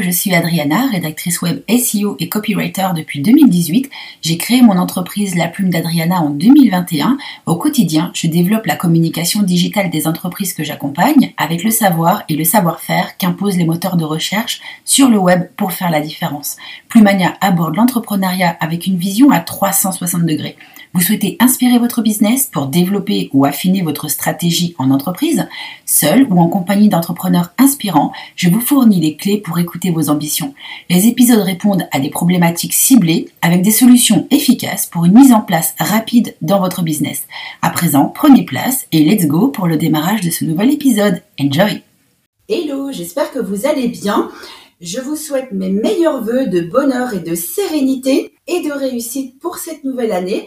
Je suis Adriana, rédactrice web SEO et copywriter depuis 2018. J'ai créé mon entreprise La Plume d'Adriana en 2021. Au quotidien, je développe la communication digitale des entreprises que j'accompagne avec le savoir et le savoir-faire qu'imposent les moteurs de recherche sur le web pour faire la différence. Plumania aborde l'entrepreneuriat avec une vision à 360 degrés. Vous souhaitez inspirer votre business pour développer ou affiner votre stratégie en entreprise Seul ou en compagnie d'entrepreneurs inspirants, je vous fournis les clés pour écouter vos ambitions. Les épisodes répondent à des problématiques ciblées avec des solutions efficaces pour une mise en place rapide dans votre business. À présent, prenez place et let's go pour le démarrage de ce nouvel épisode. Enjoy Hello, j'espère que vous allez bien. Je vous souhaite mes meilleurs voeux de bonheur et de sérénité et de réussite pour cette nouvelle année.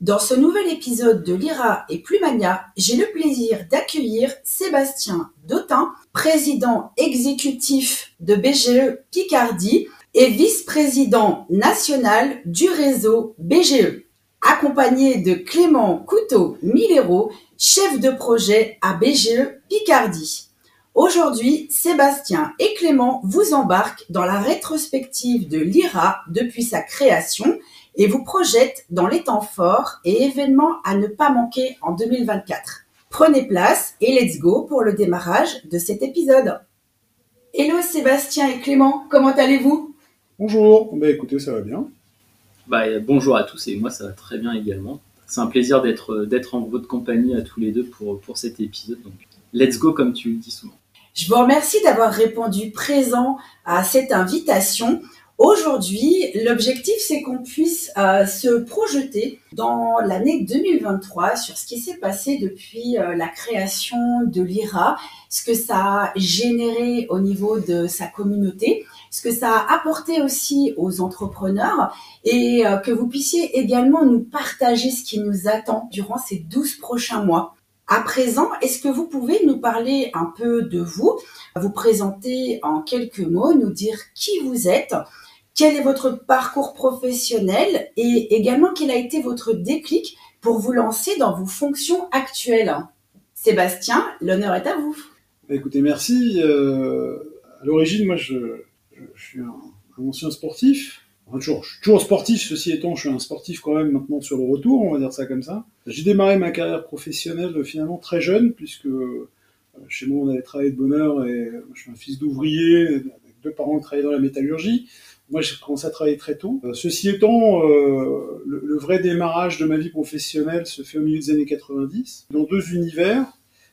Dans ce nouvel épisode de Lyra et Plumania, j'ai le plaisir d'accueillir Sébastien Dautin, président exécutif de BGE Picardie et vice-président national du réseau BGE, accompagné de Clément Couteau-Milero, chef de projet à BGE Picardie. Aujourd'hui, Sébastien et Clément vous embarquent dans la rétrospective de l'IRA depuis sa création et vous projette dans les temps forts et événements à ne pas manquer en 2024. Prenez place et let's go pour le démarrage de cet épisode. Hello Sébastien et Clément, comment allez-vous? Bonjour, bah écoutez, ça va bien. Bah, bonjour à tous et moi ça va très bien également. C'est un plaisir d'être d'être en votre compagnie à tous les deux pour, pour cet épisode. Donc, let's go comme tu le dis souvent. Je vous remercie d'avoir répondu présent à cette invitation. Aujourd'hui, l'objectif, c'est qu'on puisse euh, se projeter dans l'année 2023 sur ce qui s'est passé depuis euh, la création de l'IRA, ce que ça a généré au niveau de sa communauté, ce que ça a apporté aussi aux entrepreneurs et euh, que vous puissiez également nous partager ce qui nous attend durant ces 12 prochains mois. À présent, est-ce que vous pouvez nous parler un peu de vous, vous présenter en quelques mots, nous dire qui vous êtes, quel est votre parcours professionnel et également quel a été votre déclic pour vous lancer dans vos fonctions actuelles? Sébastien, l'honneur est à vous. Bah, écoutez, merci. Euh, à l'origine, moi, je, suis un, ancien sportif. toujours, je suis toujours sportif, ceci étant, je suis un sportif quand même maintenant sur le retour, on va dire ça comme ça. J'ai démarré ma carrière professionnelle finalement très jeune, puisque euh, chez moi on avait travaillé de bonheur et je suis un fils d'ouvrier, deux parents qui travaillaient dans la métallurgie. Moi, j'ai commencé à travailler très tôt. Euh, ceci étant, euh, le, vrai démarrage de ma vie professionnelle se fait au milieu des années 90, dans deux univers,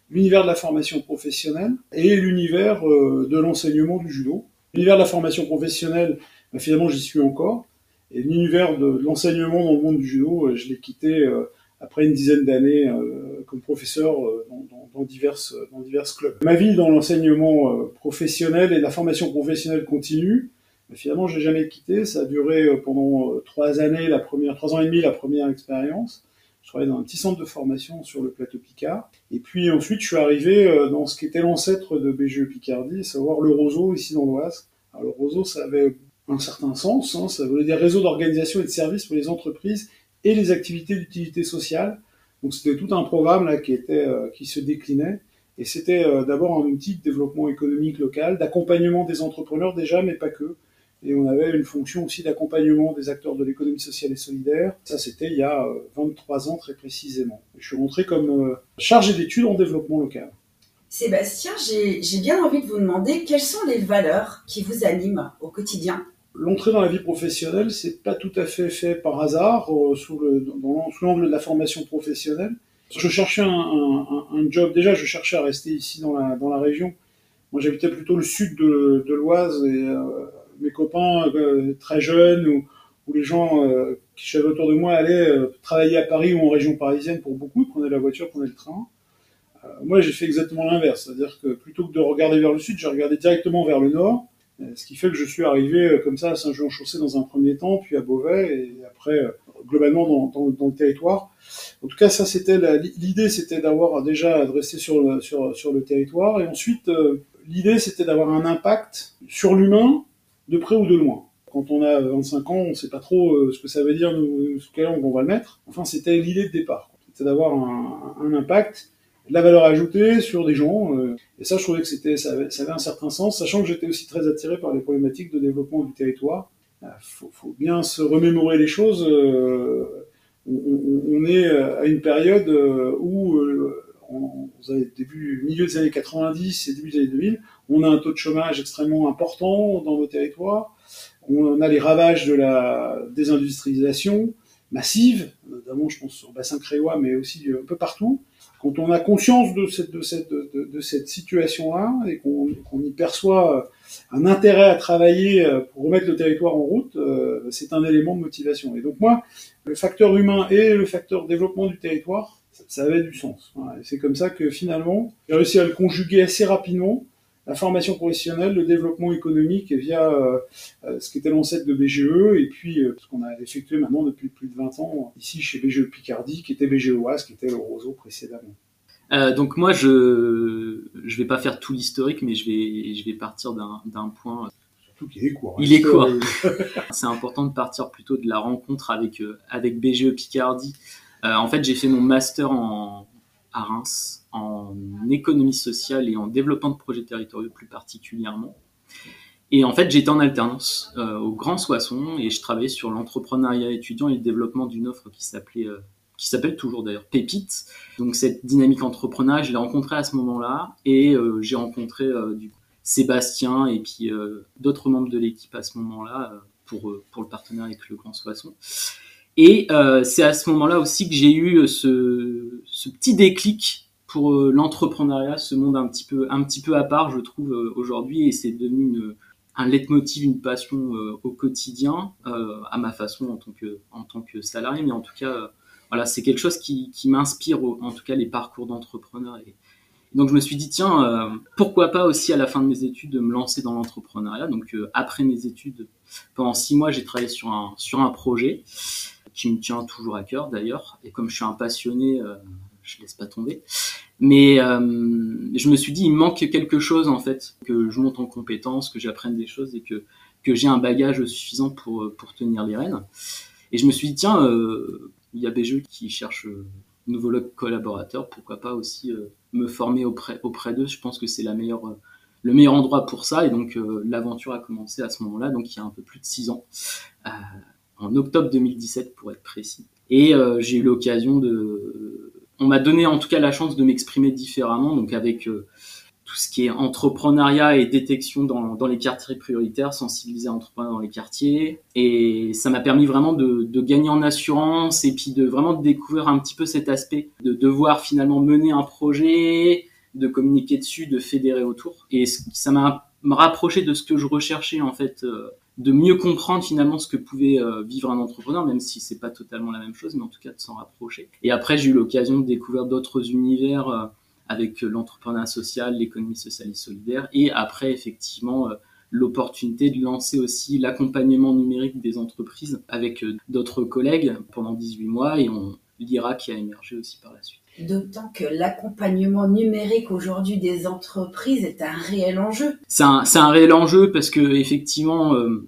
l'univers de la formation professionnelle et l'univers euh, de l'enseignement du judo. L'univers de la formation professionnelle, bah, finalement, j'y suis encore. Et l'univers de l'enseignement dans le monde du judo, je l'ai quitté après une dizaine d'années comme professeur dans, dans, dans, diverses, dans divers clubs. Ma vie dans l'enseignement professionnel et la formation professionnelle continue. Mais finalement, j'ai jamais quitté. Ça a duré euh, pendant euh, trois années, la première, trois ans et demi, la première expérience. Je travaillais dans un petit centre de formation sur le plateau Picard. Et puis ensuite, je suis arrivé euh, dans ce qui était l'ancêtre de BGE Picardie, à savoir le Roseau, ici dans l'Oise. Alors le Roseau, ça avait un certain sens. Hein, ça voulait dire réseau d'organisation et de services pour les entreprises et les activités d'utilité sociale. Donc c'était tout un programme là qui était qui se déclinait. Et c'était d'abord un outil de développement économique local, d'accompagnement des entrepreneurs déjà, mais pas que et on avait une fonction aussi d'accompagnement des acteurs de l'économie sociale et solidaire. Ça, c'était il y a 23 euh, ans très précisément. Je suis rentré comme euh, chargé d'études en développement local. Sébastien, j'ai bien envie de vous demander quelles sont les valeurs qui vous animent au quotidien? L'entrée dans la vie professionnelle, c'est pas tout à fait fait par hasard, euh, sous l'angle de la formation professionnelle. Je cherchais un, job, déjà je cherchais à rester ici dans la, région. Moi j'habitais plutôt le sud de, l'Oise et mes copains euh, très jeunes ou, les gens euh, qui étaient autour de moi allaient euh, travailler à Paris ou en région parisienne pour beaucoup, prenaient la voiture, prenaient le train. moi, j'ai fait exactement l'inverse, c'est-à-dire que plutôt que de regarder vers le sud, j'ai regardé directement vers le nord, ce qui fait que je suis arrivé comme ça à Saint-Jean-Chaussée dans un premier temps, puis à Beauvais, et après globalement dans, dans, dans, le territoire. En tout cas, ça c'était l'idée, c'était d'avoir déjà adressé sur le, sur, sur le territoire, et ensuite l'idée c'était d'avoir un impact sur l'humain de près ou de loin. Quand on a 25 ans, on ne sait pas trop euh, ce que ça veut dire, nous, quel angle on va le mettre. Enfin, c'était l'idée de départ. C'était d'avoir un, impact de la valeur ajoutée sur des gens. euh, et ça, je trouvais que c'était, ça avait, ça avait un certain sens, sachant que j'étais aussi très attiré par les problématiques de développement du territoire. Il faut, faut bien se remémorer les choses. euh, on, on- est à une période euh, où, euh, avez début, milieu des années 90 et début des années 2000, on a un taux de chômage extrêmement important dans nos territoires. On a les ravages de la désindustrialisation massive, notamment je pense sur le bassin créois, mais aussi euh, un peu partout. Quand on a conscience de cette, situation-là et qu'on y perçoit euh, un intérêt à travailler euh, pour remettre le territoire en route, euh, c'est un élément de motivation. Et donc moi, le facteur humain et le facteur développement du territoire, ça, avait du sens. C'est comme ça que finalement, j'ai réussi à le conjuguer assez rapidement la formation professionnelle, le développement économique via euh, euh, ce qui était l'ancêtre de BGE et puis euh, ce qu'on a effectué maintenant depuis plus de 20 ans ici chez BGE Picardie, qui était BGE Oise, qui était le Roseau précédemment. Euh, donc moi, je je vais pas faire tout l'historique, mais je vais je vais partir d'un point. Surtout qu'il est court. Il est court. C'est important de partir plutôt de la rencontre avec avec BGE Picardie. Euh, en fait, j'ai fait mon master en à Reims en économie sociale et en développement de projets territoriaux plus particulièrement. Et en fait, j'étais en alternance euh, au Grand Soissons et je travaillais sur l'entrepreneuriat étudiant et le développement d'une offre qui s'appelait euh, qui s'appelle toujours d'ailleurs Pépite. Donc cette dynamique entrepreneuriale, je l'ai rencontrée à ce moment-là et euh, j'ai rencontré Sébastien et puis d'autres membres de l'équipe à ce moment-là pour pour le partenariat avec le Grand Soissons. Et c'est à ce moment-là aussi que j'ai eu ce petit déclic pour euh, l'entrepreneuriat, ce monde un petit peu à part, je trouve euh, aujourd'hui, et c'est devenu un leitmotiv, une passion euh, au quotidien, à ma façon en tant que en tant que salarié, mais en tout cas, voilà, c'est quelque chose qui, m'inspire, en tout cas les parcours d'entrepreneurs. Donc je me suis dit tiens, pourquoi pas aussi à la fin de mes études de me lancer dans l'entrepreneuriat. Donc après mes études, pendant six mois, j'ai travaillé sur un projet qui me tient toujours à cœur d'ailleurs. Et comme je suis un passionné, je laisse pas tomber. Mais euh, je me suis dit, il manque quelque chose en fait, que je monte en compétences, que j'apprenne des choses et que que j'ai un bagage suffisant pour pour tenir les rênes. Et je me suis dit, tiens, euh, il y a BGE qui cherche euh, nouveau collaborateur, pourquoi pas aussi euh, me former auprès auprès d'eux. Je pense que c'est la meilleure euh, le meilleur endroit pour ça. Et donc euh, l'aventure a commencé à ce moment-là, donc il y a un peu plus de six ans. Euh, en octobre 2017 pour être précis. Et euh, j'ai eu l'occasion de... On m'a donné en tout cas la chance de m'exprimer différemment, donc avec euh, tout ce qui est entrepreneuriat et détection dans, les quartiers prioritaires, sensibiliser à l'entrepreneuriat dans les quartiers. Et ça m'a permis vraiment de, de gagner en assurance et puis de vraiment découvrir un petit peu cet aspect de devoir finalement mener un projet, de communiquer dessus, de fédérer autour. Et ça m'a rapproché de ce que je recherchais en fait. Euh, de mieux comprendre finalement ce que pouvait euh, vivre un entrepreneur, même si c'est pas totalement la même chose, mais en tout cas de s'en rapprocher. Et après, j'ai eu l'occasion de découvrir d'autres univers euh, avec l'entrepreneuriat social, l'économie sociale et solidaire, et après effectivement euh, l'opportunité de lancer aussi l'accompagnement numérique des entreprises avec euh, d'autres collègues pendant 18 mois, et on l'IRA qui a émergé aussi par la suite. D'autant que l'accompagnement numérique aujourd'hui des entreprises est un réel enjeu. C'est un, c'est un réel enjeu parce que effectivement, euh,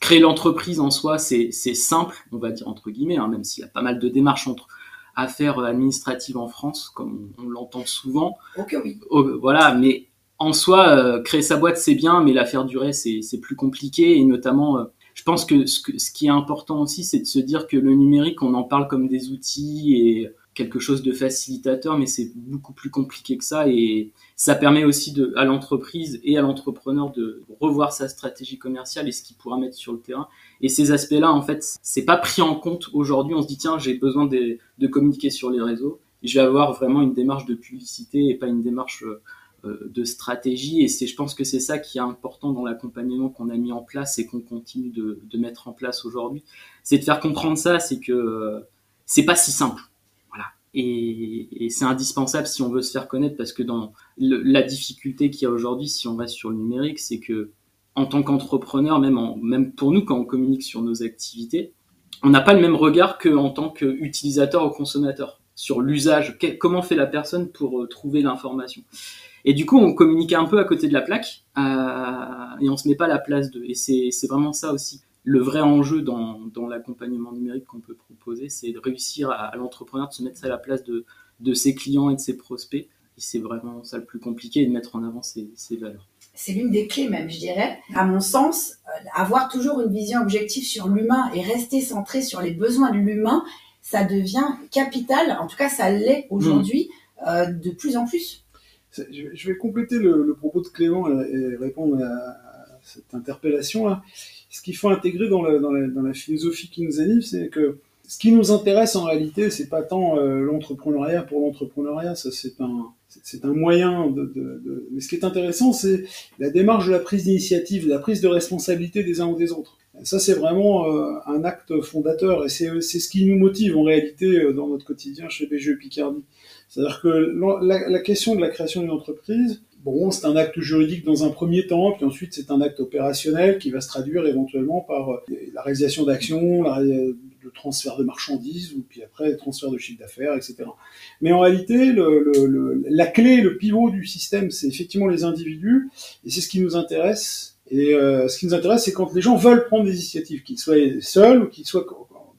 créer l'entreprise en soi, c'est, simple, on va dire entre guillemets, hein, même s'il y a pas mal de démarches entre à faire administratives en France, comme on, on l'entend souvent. Ok, oui. Oh, voilà, mais en soi, euh, créer sa boîte c'est bien, mais la faire durer c'est, c'est plus compliqué et notamment. Euh, je pense que ce, que ce qui est important aussi, c'est de se dire que le numérique, on en parle comme des outils et quelque chose de facilitateur, mais c'est beaucoup plus compliqué que ça et ça permet aussi de, à l'entreprise et à l'entrepreneur de revoir sa stratégie commerciale et ce qu'il pourra mettre sur le terrain. Et ces aspects-là, en fait, c'est pas pris en compte aujourd'hui. On se dit tiens, j'ai besoin de, communiquer sur les réseaux. Je vais avoir vraiment une démarche de publicité et pas une démarche euh, de stratégie. Et c'est, je pense que c'est ça qui est important dans l'accompagnement qu'on a mis en place et qu'on continue de, de mettre en place aujourd'hui. C'est de faire comprendre ça, c'est que euh, c'est pas si simple et, c'est indispensable si on veut se faire connaître parce que dans la difficulté qu'il y a aujourd'hui si on reste sur le numérique c'est que en tant qu'entrepreneur même pour nous quand on communique sur nos activités on n'a pas le même regard que en tant qu'utilisateur ou consommateur sur l'usage comment fait la personne pour euh, trouver l'information. Et du coup on communique un peu à côté de la plaque euh, et on se met pas à la place de et c'est vraiment ça aussi le vrai enjeu dans, dans l'accompagnement numérique qu'on peut proposer, c'est de réussir à, à l'entrepreneur de se mettre à la place de, de ses clients et de ses prospects c'est vraiment ça le plus compliqué de mettre en avant ces, ces valeurs. C'est l'une des clés même, je dirais. À mon sens, euh, avoir toujours une vision objective sur l'humain et rester centré sur les besoins de l'humain, ça devient capital. En tout cas, ça l'est aujourd'hui euh, de plus en plus. Je vais compléter le, le propos de Clément et répondre à cette interpellation-là. Ce qu'il faut intégrer dans la, philosophie qui nous anime, c'est que ce qui nous intéresse en réalité, c'est pas tant euh, l'entrepreneuriat pour l'entrepreneuriat, ça c'est un c'est un moyen de, de, de, Mais ce qui est intéressant, c'est la démarche de la prise d'initiative, la prise de responsabilité des uns ou des autres. Ça, c'est vraiment euh, un acte fondateur et c'est ce qui nous motive en réalité euh, dans notre quotidien chez BGE Picardie. C'est-à-dire que la, question de la création d'une entreprise, bon, c'est un acte juridique dans un premier temps, puis ensuite c'est un acte opérationnel qui va se traduire éventuellement par euh, la réalisation d'actions, le transfert de marchandises, ou puis après le transfert de chiffre d'affaires, etc. Mais en réalité, la clé, le pivot du système, c'est effectivement les individus, et c'est ce qui nous intéresse. Et euh, ce qui nous intéresse, c'est quand les gens veulent prendre des initiatives, qu'ils soient seuls ou qu'ils soient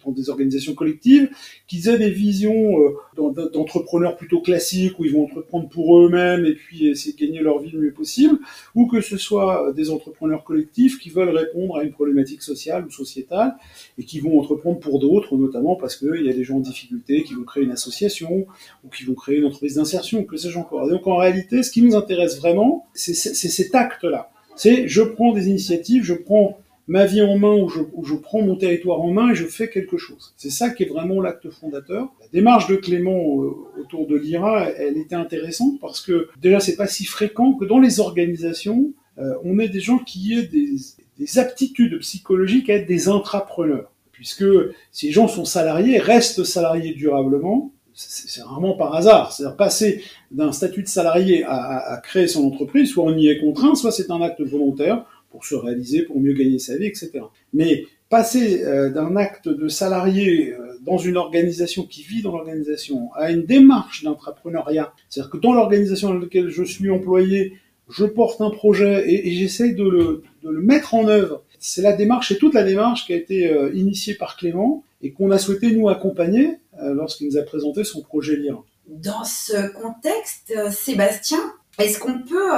des organisations collectives, qu'ils aient des visions euh, d'entrepreneurs plutôt classiques où ils vont entreprendre pour eux-mêmes et puis essayer de gagner leur vie le mieux possible, ou que ce soit des entrepreneurs collectifs qui veulent répondre à une problématique sociale ou sociétale et qui vont entreprendre pour d'autres, notamment parce qu'il y a des gens en difficulté qui vont créer une association ou qui vont créer une entreprise d'insertion, que sais-je encore. donc en réalité, ce qui nous intéresse vraiment, c'est cet acte-là. C'est je prends des initiatives, je prends ma vie en main, où je, où je, prends mon territoire en main et je fais quelque chose. C'est ça qui est vraiment l'acte fondateur. La démarche de Clément euh, autour de l'IRA, elle était intéressante parce que déjà c'est pas si fréquent que dans les organisations, euh, on ait des gens qui aient des, des, aptitudes psychologiques à être des intrapreneurs. Puisque ces gens sont salariés, restent salariés durablement, c'est vraiment par hasard. C'est-à-dire passer d'un statut de salarié à, à, à, créer son entreprise, soit on y est contraint, soit c'est un acte volontaire pour se réaliser, pour mieux gagner sa vie, etc. Mais passer euh, d'un acte de salarié euh, dans une organisation qui vit dans l'organisation à une démarche d'entrepreneuriat, c'est-à-dire que dans l'organisation dans laquelle je suis employé, je porte un projet et, et j'essaye de le, mettre en œuvre. C'est la démarche, c'est toute la démarche qui a été euh, initiée par Clément et qu'on a souhaité nous accompagner lorsqu'il nous a présenté son projet LIRA. Dans ce contexte, Sébastien, est-ce qu'on peut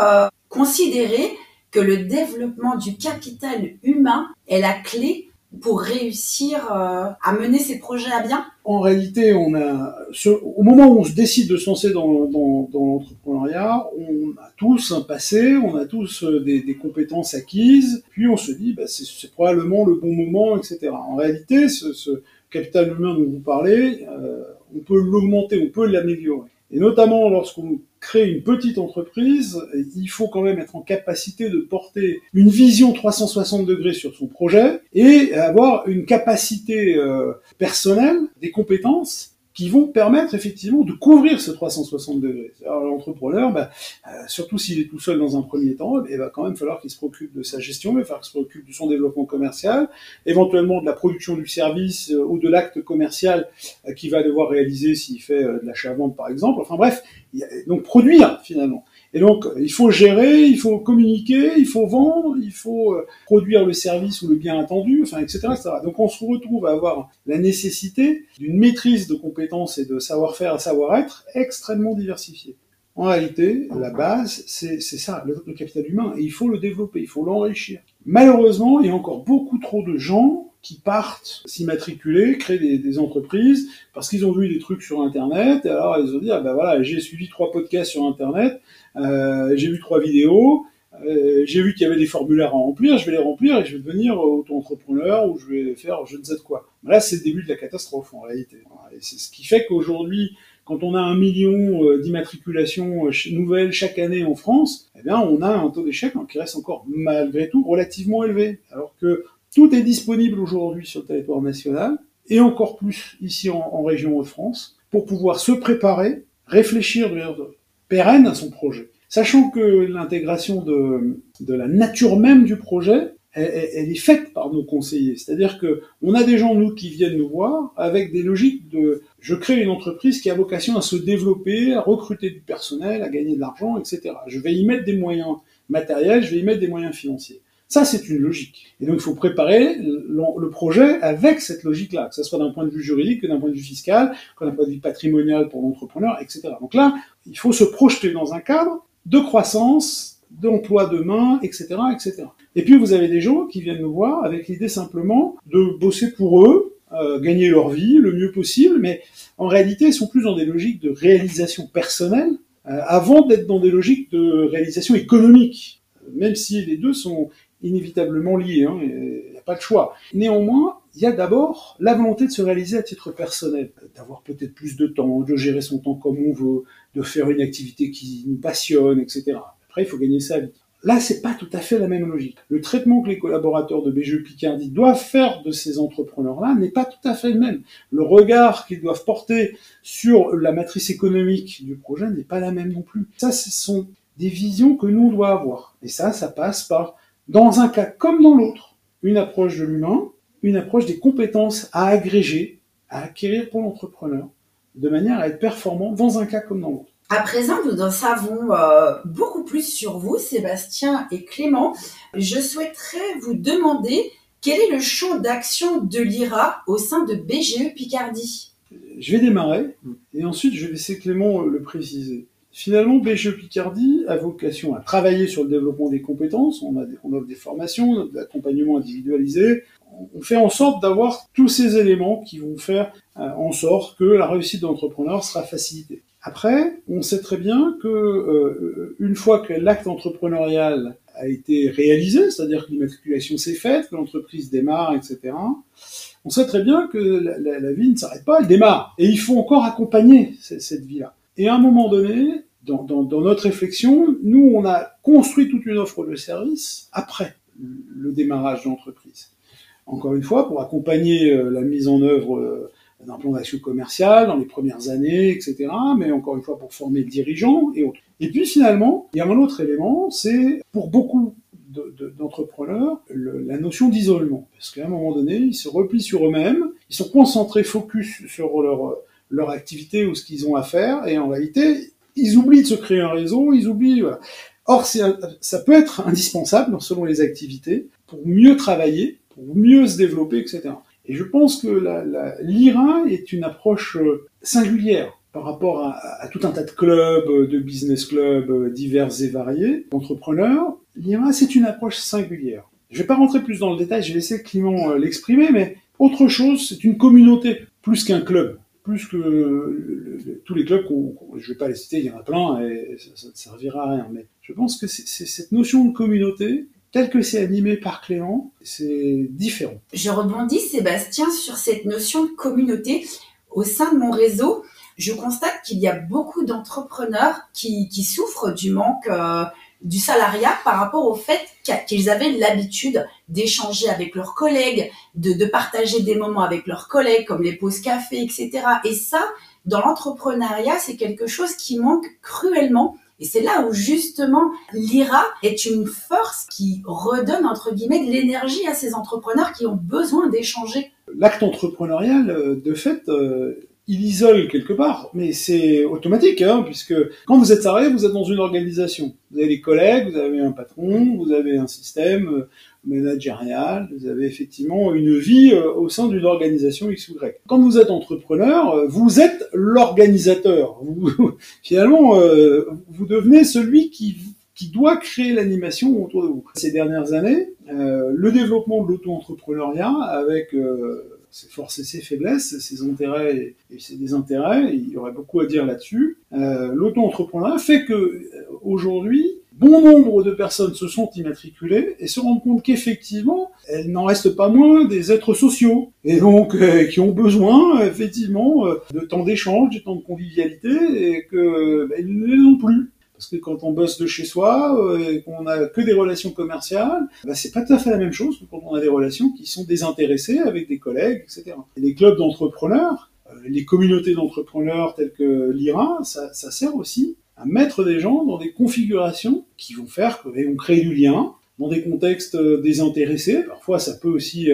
considérer que le développement du capital humain est la clé pour réussir euh, à mener ces projets à bien En réalité, on a, au moment où on se décide de se lancer dans, l'entrepreneuriat, on a tous un passé, on a tous euh, des, compétences acquises, puis on se dit, bah, c'est probablement le bon moment, etc. En réalité, ce, ce capital humain dont vous parlez, euh, on peut l'augmenter, on peut l'améliorer. Et notamment lorsqu'on crée une petite entreprise, il faut quand même être en capacité de porter une vision 360 degrés sur son projet et avoir une capacité euh, personnelle, des compétences qui vont permettre effectivement de couvrir ce 360 degrés. L'entrepreneur, bah, euh, surtout s'il est tout seul dans un premier temps, il va quand même falloir qu'il se préoccupe de sa gestion, il va falloir qu'il se préoccupe de son développement commercial, éventuellement de la production du service euh, ou de l'acte commercial euh, qu'il va devoir réaliser s'il fait euh, de l'achat-vente par exemple. Enfin bref, donc produire finalement. Et donc, il faut gérer, il faut communiquer, il faut vendre, il faut euh, produire le service ou le bien attendu, enfin, etc., etc. Donc, on se retrouve à avoir la nécessité d'une maîtrise de compétences et de savoir-faire savoir-être extrêmement diversifiée. En réalité, la base, c'est ça, le, capital humain, et il faut le développer, il faut l'enrichir. Malheureusement, il y a encore beaucoup trop de gens qui partent s'immatriculer, créer des, des, entreprises, parce qu'ils ont vu des trucs sur Internet, et alors ils ont dit, ah ben voilà, j'ai suivi trois podcasts sur Internet, euh, j'ai vu trois vidéos, euh, j'ai vu qu'il y avait des formulaires à remplir, je vais les remplir et je vais devenir auto-entrepreneur ou je vais faire je ne sais quoi. Là, c'est le début de la catastrophe en réalité. Et c'est ce qui fait qu'aujourd'hui, quand on a un million euh, d'immatriculations nouvelles chaque année en France, eh bien, on a un taux d'échec qui reste encore malgré tout relativement élevé. Alors que tout est disponible aujourd'hui sur le territoire national et encore plus ici en, région Hauts-de-France pour pouvoir se préparer, réfléchir de manière pérenne à son projet. Sachant que l'intégration de, la nature même du projet, elle, elle, est faite par nos conseillers. C'est-à-dire que on a des gens, nous, qui viennent nous voir avec des logiques de je crée une entreprise qui a vocation à se développer, à recruter du personnel, à gagner de l'argent, etc. Je vais y mettre des moyens matériels, je vais y mettre des moyens financiers. Ça, c'est une logique. Et donc, il faut préparer le projet avec cette logique-là, que ce soit d'un point de vue juridique, que d'un point de vue fiscal, que d'un point de vue patrimonial pour l'entrepreneur, etc. Donc là, il faut se projeter dans un cadre de croissance, d'emploi demain, etc., etc. Et puis vous avez des gens qui viennent nous voir avec l'idée simplement de bosser pour eux, euh, gagner leur vie le mieux possible, mais en réalité ils sont plus dans des logiques de réalisation personnelle euh, avant d'être dans des logiques de réalisation économique, même si les deux sont inévitablement liés, hein, il n'y a pas de choix. Néanmoins, il y a d'abord la volonté de se réaliser à titre personnel, d'avoir peut-être plus de temps, de gérer son temps comme on veut, de faire une activité qui nous passionne, etc. Après, il faut gagner sa vie. Là, c'est pas tout à fait la même logique. Le traitement que les collaborateurs de BGE Picardie doivent faire de ces entrepreneurs-là n'est pas tout à fait le même. Le regard qu'ils doivent porter sur la matrice économique du projet n'est pas la même non plus. Ça, ce sont des visions que nous, on doit avoir. Et ça, ça passe par, dans un cas comme dans l'autre, une approche de l'humain, une approche des compétences à agréger, à acquérir pour l'entrepreneur, de manière à être performant dans un cas comme dans l'autre. À présent, nous en savons euh, beaucoup plus sur vous, Sébastien et Clément. Je souhaiterais vous demander quel est le champ d'action de l'IRA au sein de BGE Picardie? Je vais démarrer et ensuite je vais laisser Clément le préciser. Finalement, BGE Picardie a vocation à travailler sur le développement des compétences. On, a on offre des formations, de l'accompagnement individualisé. On fait en sorte d'avoir tous ces éléments qui vont faire euh, en sorte que la réussite d'entrepreneur sera facilitée. Après, on sait très bien que euh, une fois que l'acte entrepreneurial a été réalisé, c'est-à-dire que l'immatriculation s'est faite, que l'entreprise démarre, etc., on sait très bien que la, vie ne s'arrête pas, elle démarre. Et il faut encore accompagner cette, vie-là. Et à un moment donné, dans, notre réflexion, nous, on a construit toute une offre de service après le démarrage de l'entreprise. Encore une fois, pour accompagner euh, la mise en œuvre euh, d'un plan d'action commercial dans les premières années, etc. Mais encore une fois, pour former le dirigeant et autres. Et puis finalement, il y a un autre élément, c'est pour beaucoup d'entrepreneurs la notion d'isolement. Parce qu'à un moment donné, ils se replient sur eux-mêmes, ils sont concentrés, focus sur leur, leur activité ou ce qu'ils ont à faire, et en réalité, ils oublient de se créer un réseau, ils oublient... Voilà. Or, ça peut être indispensable selon les activités pour mieux travailler, pour mieux se développer, etc. Et je pense que l'IRA est une approche euh, singulière par rapport à, tout un tas de clubs, euh, de business clubs euh, divers et variés, d'entrepreneurs. L'IRA, c'est une approche singulière. Je ne vais pas rentrer plus dans le détail, j'ai laissé Clément l'exprimer, mais autre chose, c'est une communauté, plus qu'un club, plus que tous les clubs je ne vais pas les citer, il y en a plein et ça ne servira à rien. Mais je pense que c'est cette notion de communauté tel que c'est animé par Clément, c'est différent. Je rebondis, Sébastien, sur cette notion de communauté. Au sein de mon réseau, je constate qu'il y a beaucoup d'entrepreneurs qui, souffrent du manque euh, du salariat par rapport au fait qu'ils avaient l'habitude d'échanger avec leurs collègues, de, partager des moments avec leurs collègues, comme les pauses café, etc. Et ça, dans l'entrepreneuriat, c'est quelque chose qui manque cruellement et c'est là où justement l'IRA est une force qui redonne entre guillemets de l'énergie à ces entrepreneurs qui ont besoin d'échanger. L'acte entrepreneurial, euh, de fait, euh, il isole quelque part, mais c'est automatique, hein, puisque quand vous êtes salarié, vous êtes dans une organisation. Vous avez des collègues, vous avez un patron, vous avez un système euh, managérial, vous avez effectivement une vie euh, au sein d'une organisation X ou Y. Quand vous êtes entrepreneur, euh, vous êtes l'organisateur. finalement, vous devenez celui qui qui doit créer l'animation autour de vous. Ces dernières années, le développement de l'auto-entrepreneuriat avec ses forces et ses faiblesses, ses intérêts et ses désintérêts. Il y aurait beaucoup à dire là-dessus. Euh, L'auto-entrepreneuriat fait que euh, aujourd'hui, bon nombre de personnes se sont immatriculées et se rendent compte qu'effectivement, elles n'en restent pas moins des êtres sociaux et donc euh, qui ont besoin effectivement euh, de temps d'échange, de temps de convivialité et que bah, ne les ont plus. Parce que quand on bosse de chez soi euh, et qu'on a que des relations commerciales, bah, c'est pas tout à fait la même chose que quand on a des relations qui sont désintéressées avec des collègues, etc. Et les clubs d'entrepreneurs, euh, les communautés d'entrepreneurs telles que l'IRA, ça, ça, sert aussi à mettre des gens dans des configurations qui vont faire qu'on crée du lien, dans des contextes euh, désintéressés. Parfois, ça peut aussi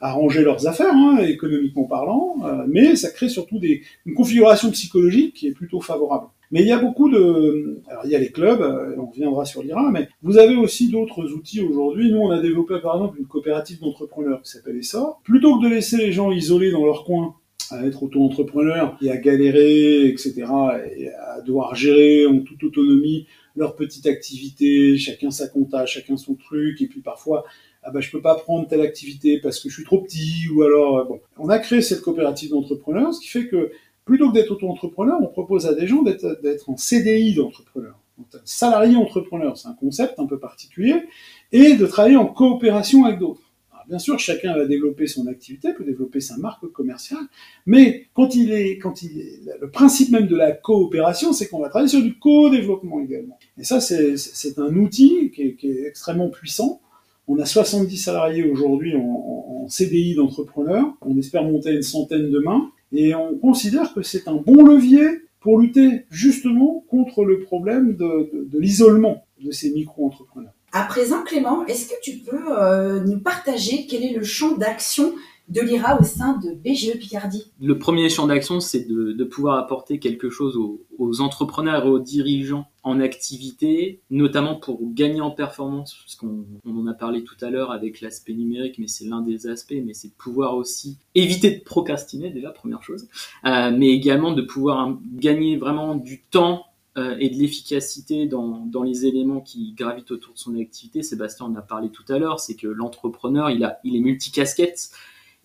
arranger leurs affaires, hein, économiquement parlant, mais ça crée surtout des, une configuration psychologique qui est plutôt favorable. Mais il y a beaucoup de... Alors il y a les clubs, euh, on reviendra sur l'IRA, mais vous avez aussi d'autres outils aujourd'hui. Nous, on a développé par exemple une coopérative d'entrepreneurs qui s'appelle ESSOR. Plutôt que de laisser les gens isolés dans leur coin à être auto-entrepreneur et à galérer, etc., et à devoir gérer en toute autonomie leur petite activité, chacun sa compta, chacun son truc, et puis parfois, ah ben, je peux pas prendre telle activité parce que je suis trop petit, ou alors, euh, bon. On a créé cette coopérative d'entrepreneurs, ce qui fait que plutôt que d'être auto-entrepreneur, on propose à des gens d'être en CDI d'entrepreneur. Salarié entrepreneur, c'est un concept un peu particulier, et de travailler en coopération avec d'autres. Bien sûr, chacun va développer son activité, peut développer sa marque commerciale, mais quand il est, quand il est, le principe même de la coopération, c'est qu'on va travailler sur du co-développement également. Et ça, c'est un outil qui est, qui est, extrêmement puissant. On a 70 salariés aujourd'hui en, en, CDI d'entrepreneurs. On espère monter une centaine demain. Et on considère que c'est un bon levier pour lutter justement contre le problème de, l'isolement de ces micro-entrepreneurs. À présent, Clément, est-ce que tu peux euh, nous partager quel est le champ d'action de l'IRA au sein de BGE Picardie Le premier champ d'action, c'est de, pouvoir apporter quelque chose aux, entrepreneurs et aux dirigeants en activité, notamment pour gagner en performance, puisqu'on on en a parlé tout à l'heure avec l'aspect numérique, mais c'est l'un des aspects, mais c'est de pouvoir aussi éviter de procrastiner, déjà, première chose, euh, mais également de pouvoir gagner vraiment du temps euh, et de l'efficacité dans, dans, les éléments qui gravitent autour de son activité. Sébastien en a parlé tout à l'heure, c'est que l'entrepreneur, il, il est multicasquette.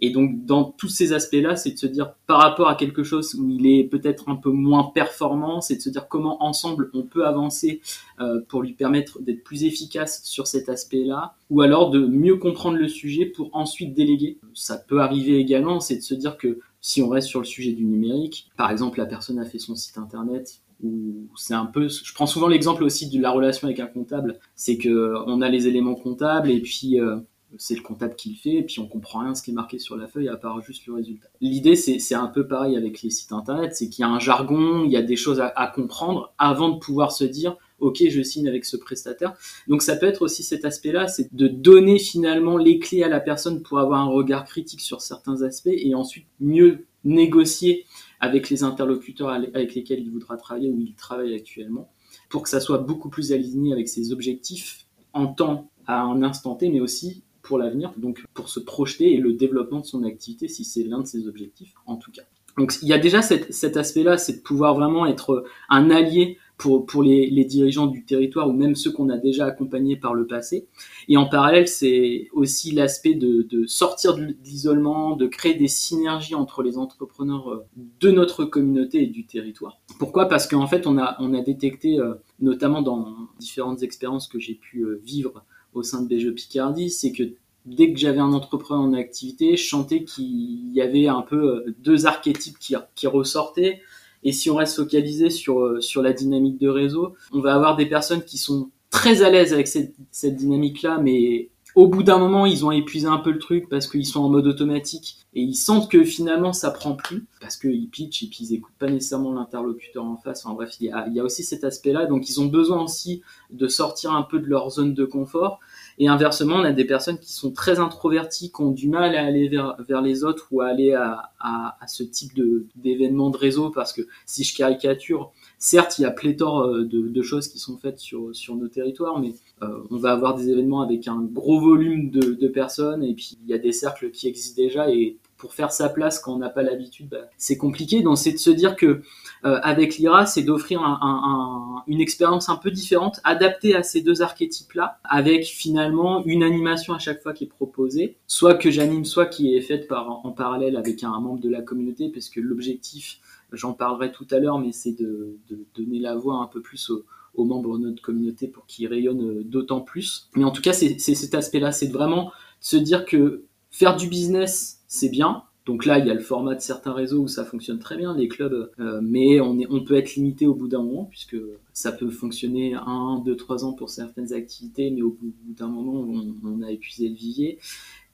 Et donc, dans tous ces aspects-là, c'est de se dire, par rapport à quelque chose où il est peut-être un peu moins performant, c'est de se dire comment ensemble on peut avancer euh, pour lui permettre d'être plus efficace sur cet aspect-là, ou alors de mieux comprendre le sujet pour ensuite déléguer. Ça peut arriver également, c'est de se dire que si on reste sur le sujet du numérique, par exemple, la personne a fait son site internet, où c'est un peu, je prends souvent l'exemple aussi de la relation avec un comptable, c'est que on a les éléments comptables et puis euh, c'est le comptable qui le fait et puis on comprend rien ce qui est marqué sur la feuille à part juste le résultat. L'idée c'est un peu pareil avec les sites internet, c'est qu'il y a un jargon, il y a des choses à, comprendre avant de pouvoir se dire ok je signe avec ce prestataire. Donc ça peut être aussi cet aspect-là, c'est de donner finalement les clés à la personne pour avoir un regard critique sur certains aspects et ensuite mieux négocier avec les interlocuteurs avec lesquels il voudra travailler ou il travaille actuellement, pour que ça soit beaucoup plus aligné avec ses objectifs en temps à un instant T, mais aussi l'avenir, donc pour se projeter et le développement de son activité, si c'est l'un de ses objectifs en tout cas. Donc il y a déjà cet, aspect-là, c'est de pouvoir vraiment être un allié pour, pour les, dirigeants du territoire ou même ceux qu'on a déjà accompagnés par le passé. Et en parallèle, c'est aussi l'aspect de, de, sortir de l'isolement, de créer des synergies entre les entrepreneurs euh, de notre communauté et du territoire. Pourquoi? Parce qu'en fait, on a, on a détecté, euh, notamment dans différentes expériences que j'ai pu euh, vivre au sein de BGE Picardie, c'est que dès que j'avais un entrepreneur en activité, je qu'il y avait un peu deux archétypes qui, ressortaient. Et si on reste focalisé sur, euh, sur la dynamique de réseau, on va avoir des personnes qui sont très à l'aise avec cette, cette dynamique-là, mais au bout d'un moment, ils ont épuisé un peu le truc parce qu'ils sont en mode automatique et ils sentent que finalement ça prend plus parce qu'ils pitchent et puis ils écoutent pas nécessairement l'interlocuteur en face. Enfin bref, il y a, il y a aussi cet aspect-là. Donc ils ont besoin aussi de sortir un peu de leur zone de confort et inversement, on a des personnes qui sont très introverties, qui ont du mal à aller vers, les autres ou à aller à, ce type de, d'événements de réseau parce que si je caricature, certes, il y a pléthore euh, de, de choses qui sont faites sur, sur nos territoires, mais euh, on va avoir des événements avec un gros volume de, de personnes et puis il y a des cercles qui existent déjà et pour faire sa place quand on n'a pas l'habitude, bah, c'est compliqué. Donc c'est de se dire que euh, avec l'IRA, c'est d'offrir un, un, une expérience un peu différente, adaptée à ces deux archétypes-là, avec finalement une animation à chaque fois qui est proposée, soit que j'anime, soit qui est faite par, en parallèle avec un, membre de la communauté, parce que l'objectif, j'en parlerai tout à l'heure, mais c'est de, donner la voix un peu plus aux, membres de notre communauté pour qu'ils rayonnent d'autant plus. Mais en tout cas, c'est cet aspect-là, c'est vraiment se dire que faire du business, c'est bien. Donc là, il y a le format de certains réseaux où ça fonctionne très bien, les clubs, euh, mais on peut être limité au bout d'un moment, puisque ça peut fonctionner un, deux, trois ans pour certaines activités, mais au bout d'un moment, on, on, a épuisé le vivier.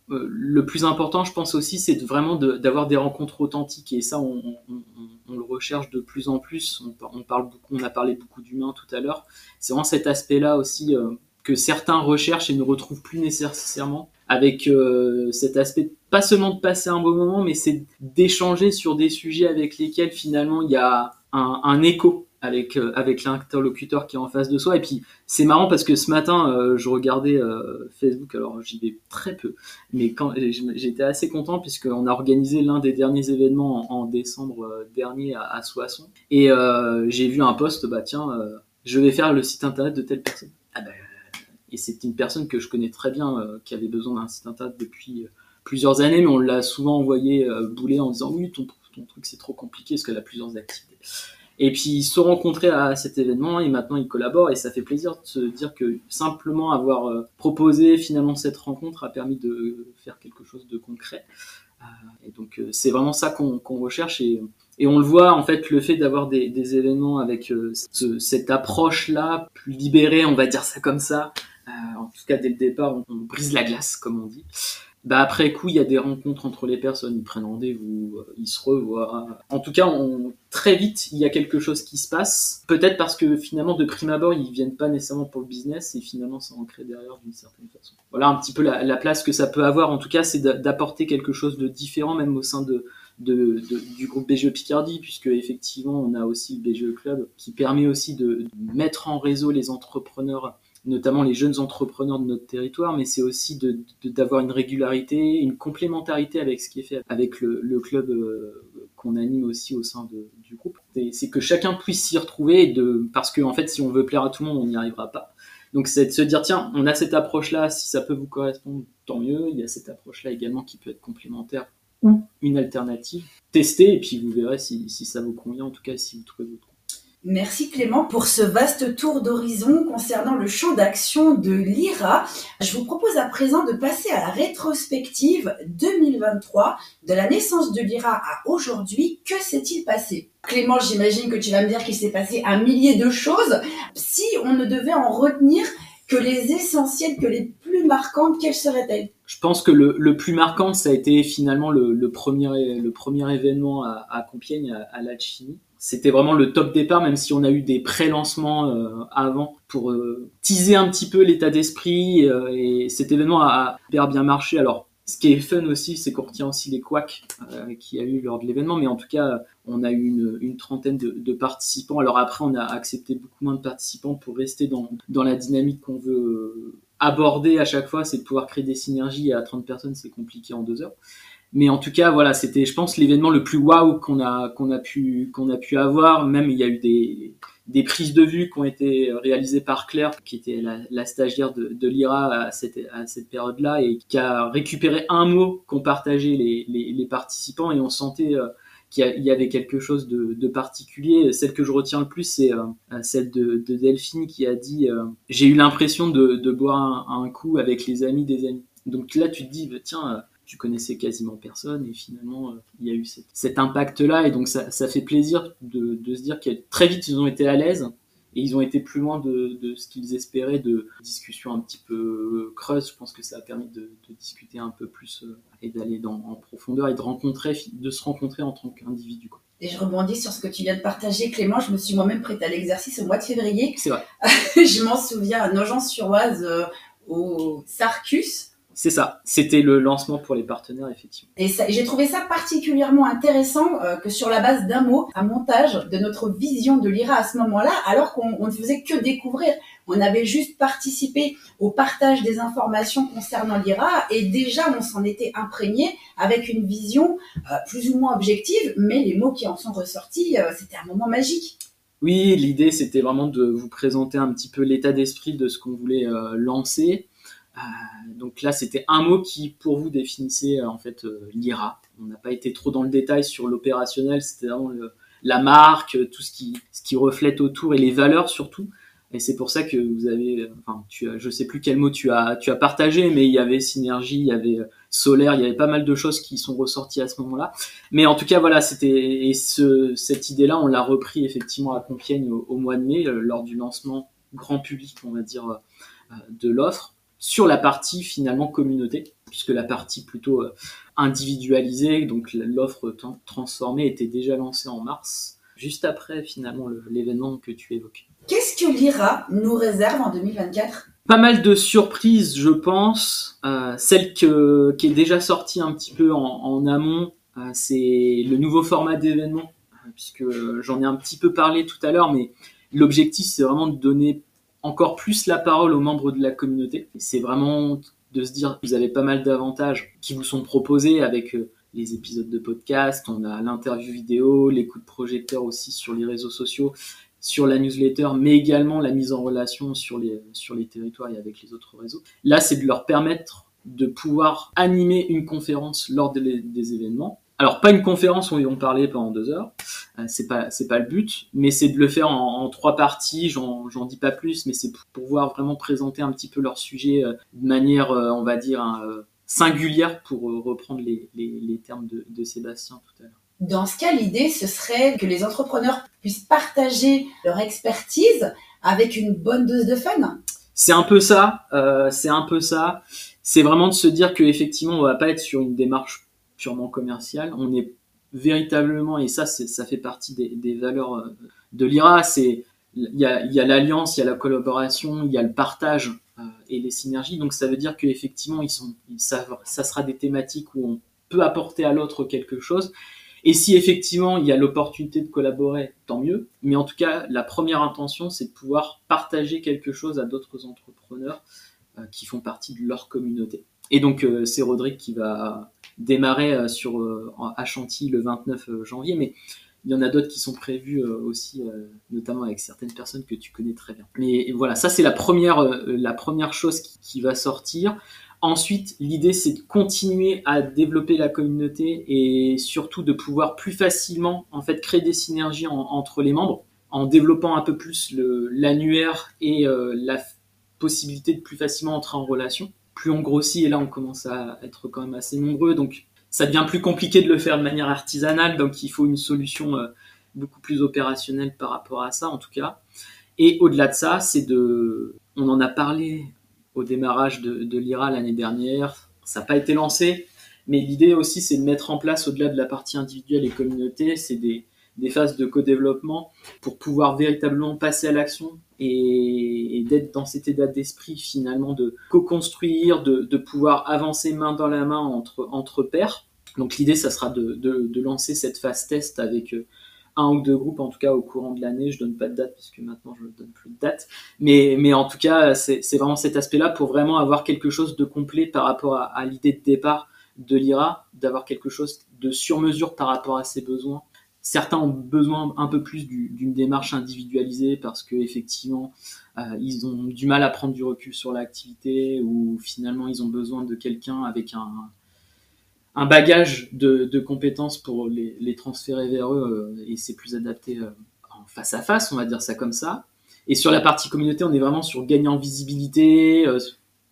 Euh, le plus important, je pense aussi, c'est vraiment d'avoir de, des rencontres authentiques, et ça, on, le recherche de plus en plus. On, parle beaucoup, on a parlé beaucoup d'humains tout à l'heure. C'est vraiment cet aspect-là aussi euh, que certains recherchent et ne retrouvent plus nécessairement avec euh, cet aspect pas seulement de passer un bon moment, mais c'est d'échanger sur des sujets avec lesquels finalement il y a un écho avec euh, avec l'interlocuteur qui est en face de soi. Et puis c'est marrant parce que ce matin euh, je regardais euh, Facebook. Alors j'y vais très peu mais quand j'étais assez content puisqu'on a organisé l'un des derniers événements en, décembre dernier à, Soissons. Et j'ai vu un post bah tiens je vais faire le site internet de telle personne. Ah bah, et c'est une personne que je connais très bien qui avait besoin d'un site internet depuis plusieurs années mais on l'a souvent envoyé bouler en disant oui ton truc c'est trop compliqué parce qu'elle a plusieurs activités et puis ils se sont rencontrés à cet événement et maintenant ils collaborent et ça fait plaisir de se dire que simplement avoir euh, proposé finalement cette rencontre a permis de faire quelque chose de concret. Euh, et donc euh, c'est vraiment ça qu'on recherche et, et, on le voit en fait le fait d'avoir des, événements avec cette approche là plus libérée, on va dire ça comme ça. en tout cas dès le départ on brise la glace comme on dit. Bah après coup, il y a des rencontres entre les personnes, ils prennent rendez-vous, euh, ils se revoient. En tout cas, on, très vite, il y a quelque chose qui se passe. Peut-être parce que finalement, de prime abord, ils viennent pas nécessairement pour le business et finalement, ça ancré derrière d'une certaine façon. Voilà un petit peu la, place que ça peut avoir. En tout cas, c'est d'apporter quelque chose de différent, même au sein de, de, du groupe BGE Picardie, puisque effectivement, on a aussi le BGE Club qui permet aussi de mettre en réseau les entrepreneurs notamment les jeunes entrepreneurs de notre territoire, mais c'est aussi d'avoir une régularité, une complémentarité avec ce qui est fait avec le, club euh, qu'on anime aussi au sein du groupe. C'est que chacun puisse s'y retrouver, parce que en fait, si on veut plaire à tout le monde, on n'y arrivera pas. Donc c'est de se dire, tiens, on a cette approche-là, si ça peut vous correspondre, tant mieux. Il y a cette approche-là également qui peut être complémentaire ou une alternative. Testez et puis vous verrez si, si ça vous convient, en tout cas si vous trouvez votre Merci Clément pour ce vaste tour d'horizon concernant le champ d'action de l'IRA. Je vous propose à présent de passer à la rétrospective 2023 de la naissance de l'IRA à aujourd'hui. Que s'est-il passé? Clément, j'imagine que tu vas me dire qu'il s'est passé un millier de choses. Si on ne devait en retenir que les essentielles, que les plus marquantes, quelles seraient-elles? Je pense que le, plus marquant, ça a été finalement le, premier, le premier événement à, Compiègne, à, à la Chine c'était vraiment le top départ, même si on a eu des pré-lancements euh, avant pour euh, teaser un petit peu l'état d'esprit. Euh, et cet événement a hyper bien marché. Alors, ce qui est fun aussi, c'est qu'on retient aussi les couacs qu'il y a eu lors de l'événement, mais en tout cas, on a eu une, une trentaine de, de, participants. Alors après, on a accepté beaucoup moins de participants pour rester dans, dans la dynamique qu'on veut aborder à chaque fois, c'est de pouvoir créer des synergies. À 30 personnes, c'est compliqué en deux heures. Mais en tout cas, voilà, c'était, je pense, l'événement le plus waouh qu'on a qu'on a pu qu'on a pu avoir. Même il y a eu des des prises de vue qui ont été réalisées par Claire, qui était la, la stagiaire de, de l'IRA à cette, à cette période-là, et qui a récupéré un mot qu'ont partagé les, les, les, participants, et on sentait euh, qu'il y avait quelque chose de, de, particulier. Celle que je retiens le plus, c'est euh, celle de, de, Delphine qui a dit euh, J'ai eu l'impression de, boire un, un, coup avec les amis des amis ». Donc là, tu te dis, bah, tiens tu connaissais quasiment personne et finalement euh, il y a eu cet, impact là et donc ça, ça fait plaisir de, de, se dire que très vite ils ont été à l'aise et ils ont été plus loin de, de ce qu'ils espéraient de discussions un petit peu creuses. Je pense que ça a permis de, de discuter un peu plus euh, et d'aller en profondeur et de rencontrer, de se rencontrer en tant qu'individu. Et je rebondis sur ce que tu viens de partager, Clément. Je me suis moi-même prête à l'exercice au mois de février. C'est vrai. je m'en souviens à Nogent-sur-Oise, euh, au Sarcus. C'est ça, c'était le lancement pour les partenaires, effectivement. Et j'ai trouvé ça particulièrement intéressant euh, que sur la base d'un mot, un montage de notre vision de l'IRA à ce moment-là, alors qu'on ne faisait que découvrir. On avait juste participé au partage des informations concernant l'IRA et déjà on s'en était imprégné avec une vision euh, plus ou moins objective, mais les mots qui en sont ressortis, euh, c'était un moment magique. Oui, l'idée c'était vraiment de vous présenter un petit peu l'état d'esprit de ce qu'on voulait lancer donc là, c'était un mot qui, pour vous, définissait euh, en fait euh, l'IRA. On n'a pas été trop dans le détail sur l'opérationnel, c'était vraiment la marque, tout ce qui, ce qui reflète autour et les valeurs surtout. Et c'est pour ça que vous avez, enfin, tu as, je sais plus quel mot tu as, tu as partagé, mais il y avait synergie, il y avait solaire, il y avait pas mal de choses qui sont ressorties à ce moment-là. Mais en tout cas, voilà, c'était et ce, cette idée-là, on l'a repris effectivement à Compiègne au, mois de mai lors du lancement grand public, on va dire, de l'offre sur la partie finalement communauté, puisque la partie plutôt euh, individualisée, donc l'offre transformée était déjà lancée en mars, juste après finalement l'événement que tu évoques. Qu'est-ce que l'IRA nous réserve en 2024 pas mal de surprises, je pense. Euh, celle que, qui est déjà sortie un petit peu en, amont, euh, c'est le nouveau format d'événement puisque j'en ai un petit peu parlé tout à l'heure, mais l'objectif c'est vraiment de donner encore plus la parole aux membres de la communauté. C'est vraiment de se dire que vous avez pas mal d'avantages qui vous sont proposés avec euh, les épisodes de podcast, on a l'interview vidéo, les coups de projecteur aussi sur les réseaux sociaux, sur la newsletter, mais également la mise en relation sur les, sur les territoires et avec les autres réseaux. Là, c'est de leur permettre de pouvoir animer une conférence lors des événements alors pas une conférence où ils vont parler pendant deux heures, euh, c'est pas c'est pas le but, mais c'est de le faire en, trois parties. J'en j'en dis pas plus, mais c'est pour pouvoir vraiment présenter un petit peu leur sujet euh, de manière, euh, on va dire, singulière pour reprendre les, les, les termes de, de Sébastien tout à l'heure. Dans ce cas, l'idée, ce serait que les entrepreneurs puissent partager leur expertise avec une bonne dose de fun. C'est un peu ça, euh, c'est un peu ça. C'est vraiment de se dire que effectivement, on va pas être sur une démarche purement commercial. On est véritablement, et ça, ça fait partie des, valeurs euh, de l'IRA, c'est il y a, l'alliance, il y a la collaboration, il y a le partage euh, et les synergies. Donc ça veut dire qu'effectivement, ils ça sera des thématiques où on peut apporter à l'autre quelque chose. Et si effectivement il y a l'opportunité de collaborer, tant mieux. Mais en tout cas, la première intention, c'est de pouvoir partager quelque chose à d'autres entrepreneurs euh, qui font partie de leur communauté. Et donc c'est Rodrigue qui va démarrer euh, sur euh, à Chantilly le 29 euh, janvier, mais il y en a d'autres qui sont prévus aussi, notamment avec certaines personnes que tu connais très bien. Mais voilà, ça c'est la première, la première chose qui, va sortir. Ensuite, l'idée c'est de continuer à développer la communauté et surtout de pouvoir plus facilement en fait créer des synergies entre les membres en développant un peu plus l'annuaire et la possibilité de plus facilement entrer en relation plus on grossit, et là on commence à être quand même assez nombreux, donc ça devient plus compliqué de le faire de manière artisanale, donc il faut une solution euh, beaucoup plus opérationnelle par rapport à ça en tout cas. Et au-delà de ça, c'est de, on en a parlé au démarrage de, de l'IRA l'année dernière, ça n'a pas été lancé, mais l'idée aussi c'est de mettre en place au-delà de la partie individuelle et communauté, c'est des, des phases de co-développement pour pouvoir véritablement passer à l'action et, d'être dans cet état d'esprit finalement de co-construire, de, pouvoir avancer main dans la main entre, entre pairs. Donc l'idée, ça sera de, lancer cette phase test avec euh, un ou deux groupes, en tout cas au courant de l'année. Je donne pas de date puisque maintenant je ne donne plus de date. Mais, mais en tout cas, c'est vraiment cet aspect-là pour vraiment avoir quelque chose de complet par rapport à, à l'idée de départ de l'IRA, d'avoir quelque chose de sur mesure par rapport à ses besoins Certains ont besoin un peu plus d'une démarche individualisée parce que effectivement euh, ils ont du mal à prendre du recul sur l'activité ou finalement ils ont besoin de quelqu'un avec un, un bagage de, compétences pour les, transférer vers eux euh, et c'est plus adapté euh, en face à face, on va dire ça comme ça. Et sur la partie communauté, on est vraiment sur gagner en visibilité,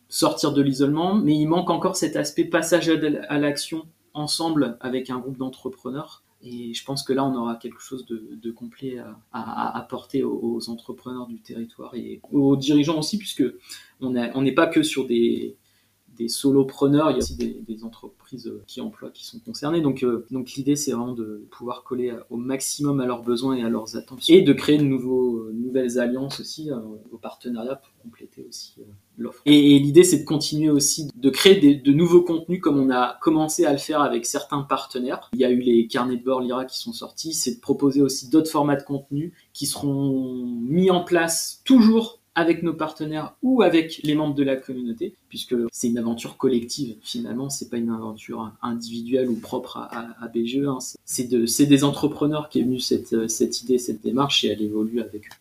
sortir de l'isolement, mais il manque encore cet aspect passage à l'action ensemble avec un groupe d'entrepreneurs et je pense que là, on aura quelque chose de, complet à, apporter aux, entrepreneurs du territoire et aux dirigeants aussi, puisque on n'est pas que sur des, des solopreneurs, il y a aussi des, entreprises qui emploient, qui sont concernées. Donc, euh, donc l'idée, c'est vraiment de pouvoir coller au maximum à leurs besoins et à leurs attentes et de créer de nouveaux, nouvelles alliances aussi euh, aux partenariats pour compléter aussi euh, l'offre. Et, l'idée, c'est de continuer aussi de créer de nouveaux contenus comme on a commencé à le faire avec certains partenaires. Il y a eu les carnets de bord Lira qui sont sortis. C'est de proposer aussi d'autres formats de contenu qui seront mis en place toujours avec nos partenaires ou avec les membres de la communauté, puisque c'est une aventure collective finalement, c'est pas une aventure individuelle ou propre à, BGE, hein. c'est des entrepreneurs qui est venu cette, cette idée, cette démarche et elle évolue avec eux.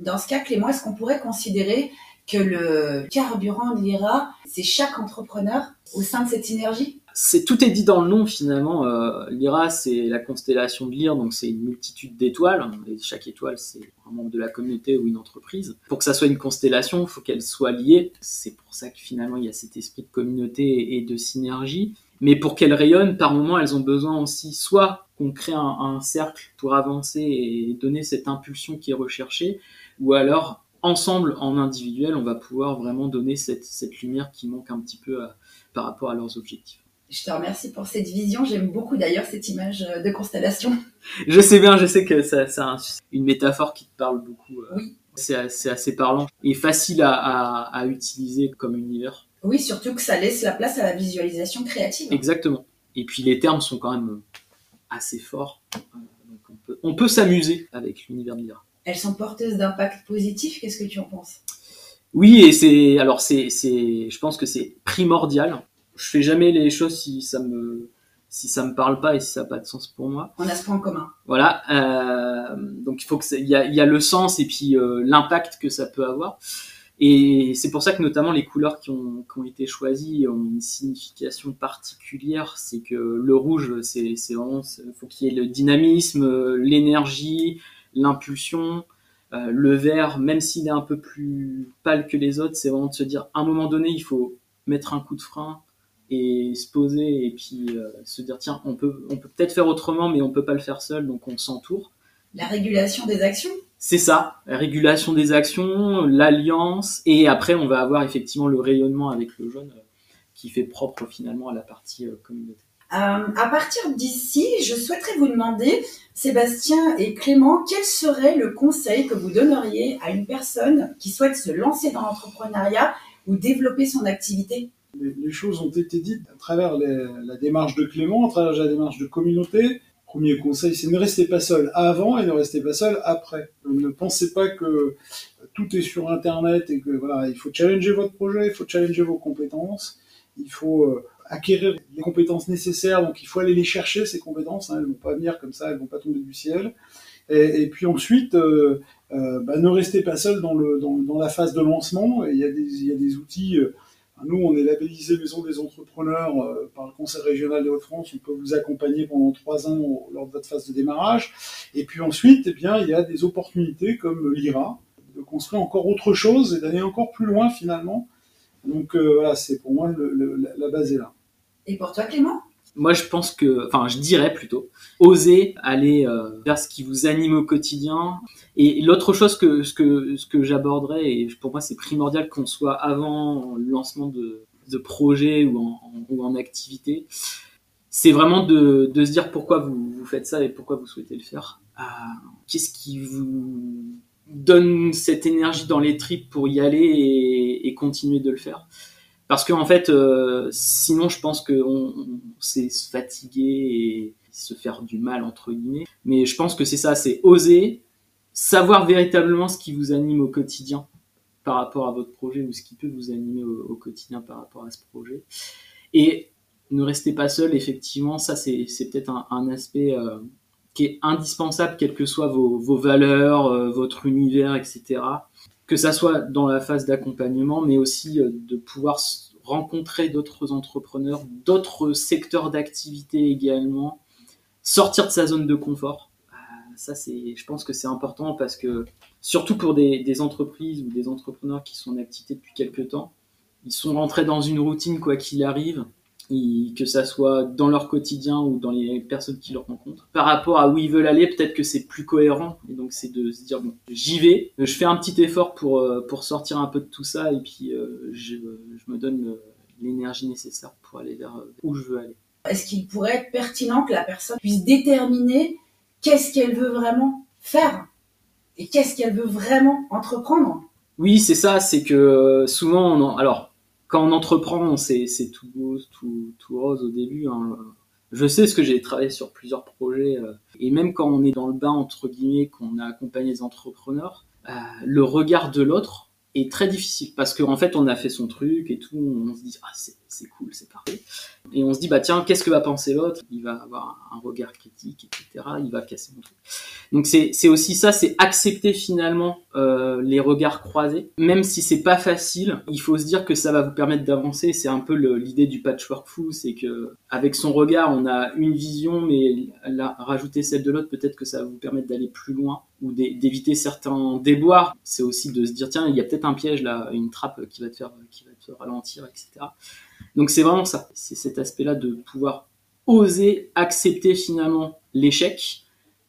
Dans ce cas, Clément, est-ce qu'on pourrait considérer que le carburant de l'IRA, c'est chaque entrepreneur au sein de cette synergie? C'est tout est dit dans le nom finalement. Euh, Lyra, c'est la constellation de Lyre, donc c'est une multitude d'étoiles. Et chaque étoile, c'est un membre de la communauté ou une entreprise. Pour que ça soit une constellation, il faut qu'elle soit liée. C'est pour ça que finalement il y a cet esprit de communauté et de synergie. Mais pour qu'elle rayonne, par moment, elles ont besoin aussi soit qu'on crée un cercle pour avancer et donner cette impulsion qui est recherchée, ou alors ensemble, en individuel, on va pouvoir vraiment donner cette, cette lumière qui manque un petit peu par rapport à leurs objectifs. Je te remercie pour cette vision. J'aime beaucoup d'ailleurs cette image euh, de constellation. Je sais bien, je sais que c'est une métaphore qui te parle beaucoup. Euh, oui. C'est assez parlant et facile à, à, à, utiliser comme univers. Oui, surtout que ça laisse la place à la visualisation créative. Exactement. Et puis les termes sont quand même assez forts peut, on peut s'amuser avec l'univers de l'IRA. Elles sont porteuses d'impact positif. Qu'est-ce que tu en penses? Oui, et c'est alors c'est c'est je pense que c'est primordial. Je fais jamais les choses si ça me si ça me parle pas et si ça n'a pas de sens pour moi. On a ce point en commun. Voilà. Euh, donc il faut que il y a, y a le sens et puis euh, l'impact que ça peut avoir. Et c'est pour ça que notamment les couleurs qui ont, qui ont été choisies ont une signification particulière. C'est que le rouge, c'est c'est vraiment, faut qu'il y ait le dynamisme, l'énergie, l'impulsion. Euh, le vert, même s'il est un peu plus pâle que les autres, c'est vraiment de se dire, à un moment donné, il faut mettre un coup de frein et se poser et puis euh, se dire, tiens, on peut, on peut peut-être faire autrement, mais on peut pas le faire seul, donc on s'entoure. La régulation des actions C'est ça, la régulation des actions, l'alliance, et après, on va avoir effectivement le rayonnement avec le jaune euh, qui fait propre finalement à la partie euh, communauté. À partir d'ici, je souhaiterais vous demander, Sébastien et Clément, quel serait le conseil que vous donneriez à une personne qui souhaite se lancer dans l'entrepreneuriat ou développer son activité? Les, choses ont été dites à travers la démarche de Clément, à travers la démarche de communauté. Premier conseil, c'est ne restez pas seul avant et ne restez pas seul après. Ne pensez pas que tout est sur Internet et que voilà, il faut challenger votre projet, il faut challenger vos compétences, il faut euh, acquérir les compétences nécessaires. Donc, il faut aller les chercher ces compétences. Hein, elles vont pas venir comme ça, elles vont pas tomber du ciel. Et, puis ensuite, euh, euh, bah, ne restez pas seul dans, la phase de lancement. Il y a des outils. Nous, on est labellisé Maison des entrepreneurs euh, par le Conseil régional des Hauts-de-France. On peut vous accompagner pendant trois ans lors de votre phase de démarrage. Et puis ensuite, eh bien, il y a des opportunités comme l'IRA de construire encore autre chose et d'aller encore plus loin finalement. Donc euh, voilà, c'est pour moi la base est là. Et pour toi, Clément? Moi, je pense que, enfin, je dirais plutôt, oser aller euh, vers ce qui vous anime au quotidien. Et l'autre chose que ce que ce que j'aborderais, et pour moi, c'est primordial qu'on soit avant le lancement de de projet ou en, ou en activité, c'est vraiment de, de se dire pourquoi vous, vous faites ça et pourquoi vous souhaitez le faire. Euh, Qu'est-ce qui vous donne cette énergie dans les tripes pour y aller et continuer de le faire? Parce qu'en en fait, euh, sinon, je pense qu'on on, c'est se fatiguer et se faire du mal entre guillemets. Mais je pense que c'est ça, c'est oser savoir véritablement ce qui vous anime au quotidien par rapport à votre projet ou ce qui peut vous animer au, quotidien par rapport à ce projet. Et ne restez pas seul. Effectivement, ça c'est peut-être un, un aspect euh, qui est indispensable, quelles que soient vos, valeurs, euh, votre univers, etc que ça soit dans la phase d'accompagnement, mais aussi euh, de pouvoir rencontrer d'autres entrepreneurs, d'autres secteurs d'activité également, sortir de sa zone de confort. Euh, Ça, c'est, je pense que c'est important parce que, surtout pour des, des entreprises ou des entrepreneurs qui sont en activité depuis quelques temps, ils sont rentrés dans une routine quoi qu'il arrive, que ça soit dans leur quotidien ou dans les personnes qui leur rencontrent. Par rapport à où ils veulent aller, peut-être que c'est plus cohérent. Et donc c'est de se dire bon, j'y vais, je fais un petit effort pour euh, pour sortir un peu de tout ça et puis euh, je, je me donne l'énergie nécessaire pour aller vers euh, où je veux aller. Est-ce qu'il pourrait être pertinent que la personne puisse déterminer qu'est-ce qu'elle veut vraiment faire et qu'est-ce qu'elle veut vraiment entreprendre? Oui, c'est ça, c'est que souvent, on en- alors, quand on entreprend, c'est, tout beau, tout, tout rose au début. hein. Je sais ce que j'ai travaillé sur plusieurs projets, euh, et même quand on est dans le bain, entre guillemets, qu'on a accompagné les entrepreneurs, euh, le regard de l'autre est très difficile, parce qu'en fait, on a fait son truc et tout, on se dit, ah, c'est, c'est cool, c'est parfait. Et on se dit, bah tiens, qu'est-ce que va penser l'autre? Il va avoir un regard critique, etc. Il va casser mon truc. Donc c'est aussi ça, c'est accepter finalement euh, les regards croisés, même si c'est pas facile. Il faut se dire que ça va vous permettre d'avancer. C'est un peu l'idée du patchwork fou, c'est que avec son regard, on a une vision, mais rajouter celle de l'autre, peut-être que ça va vous permettre d'aller plus loin ou d'é- d'éviter certains déboires. C'est aussi de se dire tiens, il y a peut-être un piège là, une trappe qui va te faire qui va te ralentir, etc. Donc c'est vraiment ça, c'est cet aspect-là de pouvoir oser accepter finalement l'échec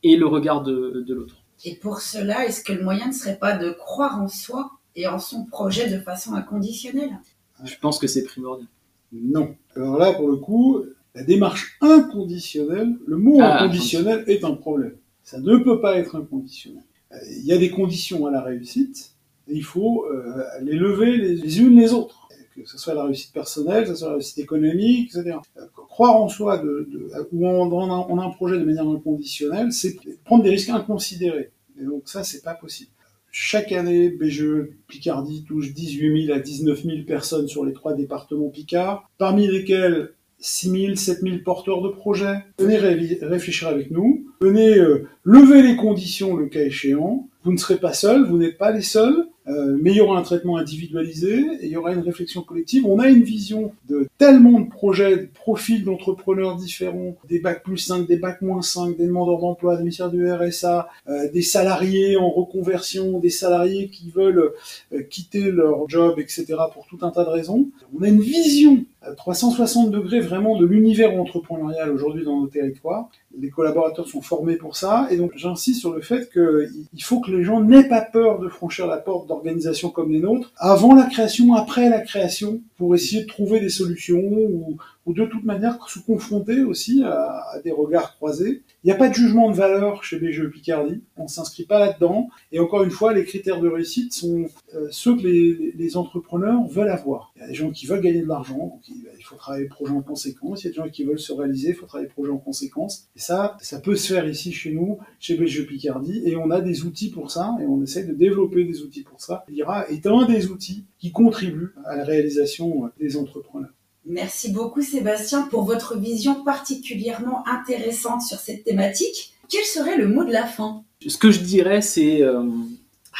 et le regard de, de l'autre. Et pour cela, est-ce que le moyen ne serait pas de croire en soi et en son projet de façon inconditionnelle? Je pense que c'est primordial. Non. Alors là, pour le coup, la démarche inconditionnelle, le mot Ah, inconditionnel est un problème. Ça ne peut pas être inconditionnel. Euh, Il y a des conditions à la réussite, et il faut euh, les lever les, les unes les autres. Que ce soit la réussite personnelle, que ce soit la réussite économique, etc. Euh, croire en soi, de, de, ou a, un projet de manière inconditionnelle, c'est prendre des risques inconsidérés. Et donc ça, c'est pas possible. Chaque année, BGE Picardie touche 18 000 à 19 000 personnes sur les trois départements Picard, parmi lesquels 6 000, 7 000 porteurs de projets. Venez ré réfléchir avec nous, venez euh, lever les conditions le cas échéant. Vous ne serez pas seuls, vous n'êtes pas les seuls. Euh, mais il y aura un traitement individualisé et il y aura une réflexion collective. On a une vision de tellement de projets, de profils d'entrepreneurs différents, des bacs plus 5, des bacs moins 5, des demandeurs d'emploi, des ministères du RSA, euh, des salariés en reconversion, des salariés qui veulent euh, quitter leur job, etc. pour tout un tas de raisons. On a une vision à 360 degrés vraiment de l'univers entrepreneurial aujourd'hui dans nos territoires. Les collaborateurs sont formés pour ça et donc j'insiste sur le fait qu'il faut que les gens n'aient pas peur de franchir la porte d'organisations comme les nôtres, avant la création, après la création, pour essayer de trouver des solutions ou, ou de toute manière se confronter aussi à, des regards croisés. Il n'y a pas de jugement de valeur chez BGE Picardie, on ne s'inscrit pas là-dedans. Et encore une fois, les critères de réussite sont euh, ceux que les, les, entrepreneurs veulent avoir. Il y a des gens qui veulent gagner de l'argent, il, faut travailler le projet en conséquence. Il y a des gens qui veulent se réaliser, il faut travailler le projet en conséquence. Et ça, ça peut se faire ici chez nous, chez BGE Picardie, et on a des outils pour ça, et on essaie de développer des outils pour ça. L'IRA est un des outils qui contribuent à la réalisation des entrepreneurs. Merci beaucoup Sébastien pour votre vision particulièrement intéressante sur cette thématique. Quel serait le mot de la fin? Ce que je dirais, c'est... Euh...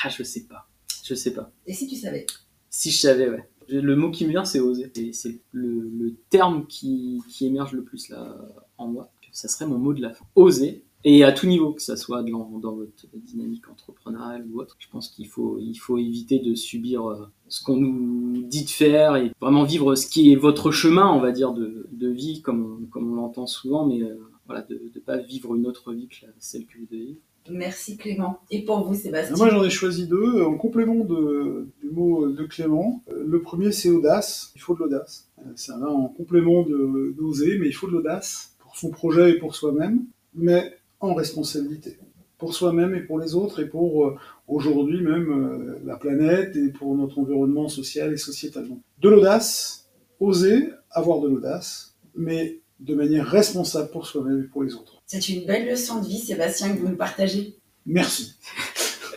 Ah, je sais pas. Je sais pas. Et si tu savais? Si je savais, ouais. Le mot qui me vient, c'est oser. C'est le, le, terme qui, qui, émerge le plus là en moi. Ça serait mon mot de la fin. Oser. Et à tout niveau, que ça soit dans, dans votre dynamique entrepreneuriale ou autre, je pense qu'il faut, il faut éviter de subir euh, ce qu'on nous dit de faire et vraiment vivre ce qui est votre chemin, on va dire, de, de vie, comme on, comme on l'entend souvent, mais euh, voilà, de ne pas vivre une autre vie que celle que vous devez vivre. Merci Clément. Et pour vous, Sébastien? Moi, j'en ai choisi deux, en complément de, du mot de Clément. Le premier, c'est audace. Il faut de l'audace. Ça va en complément d'oser, mais il faut de l'audace pour son projet et pour soi-même. Mais en responsabilité pour soi-même et pour les autres et pour euh, aujourd'hui même euh, la planète et pour notre environnement social et sociétal. Donc, de l'audace, oser avoir de l'audace, mais de manière responsable pour soi-même et pour les autres. C'est une belle leçon de vie, Sébastien, que vous nous partagez. Merci.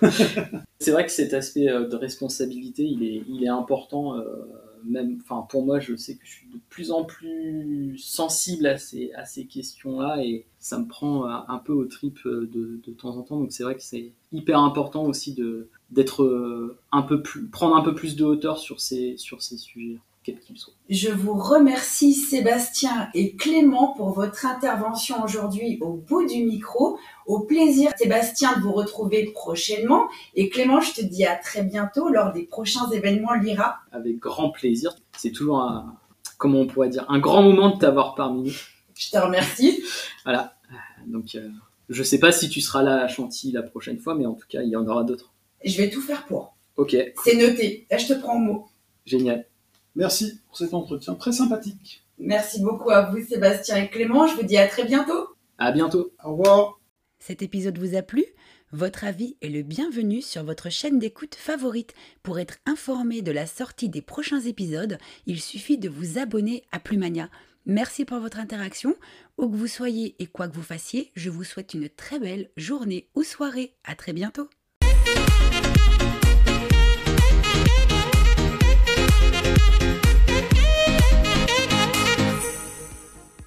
C'est vrai que cet aspect euh, de responsabilité, il est, il est important. Euh même, enfin, pour moi, je sais que je suis de plus en plus sensible à ces, à ces questions-là et ça me prend un peu au trip de, de temps en temps. Donc, c'est vrai que c'est hyper important aussi de, d'être un peu plus, prendre un peu plus de hauteur sur ces, sur ces sujets. Quels qu'ils soient. Je vous remercie Sébastien et Clément pour votre intervention aujourd'hui au bout du micro. Au plaisir Sébastien de vous retrouver prochainement et Clément, je te dis à très bientôt lors des prochains événements Lira. Avec grand plaisir. C'est toujours un, comment on pourrait dire, un grand moment de t'avoir parmi nous. Je te remercie. voilà. Donc, euh, je sais pas si tu seras là à Chantilly la prochaine fois, mais en tout cas, il y en aura d'autres. Je vais tout faire pour. Ok. C'est noté. Là, je te prends au mot. Génial. Merci pour cet entretien très sympathique. Merci beaucoup à vous, Sébastien et Clément. Je vous dis à très bientôt. À bientôt. Au revoir. Cet épisode vous a plu? Votre avis est le bienvenu sur votre chaîne d'écoute favorite. Pour être informé de la sortie des prochains épisodes, il suffit de vous abonner à Plumania. Merci pour votre interaction. Où que vous soyez et quoi que vous fassiez, je vous souhaite une très belle journée ou soirée. À très bientôt.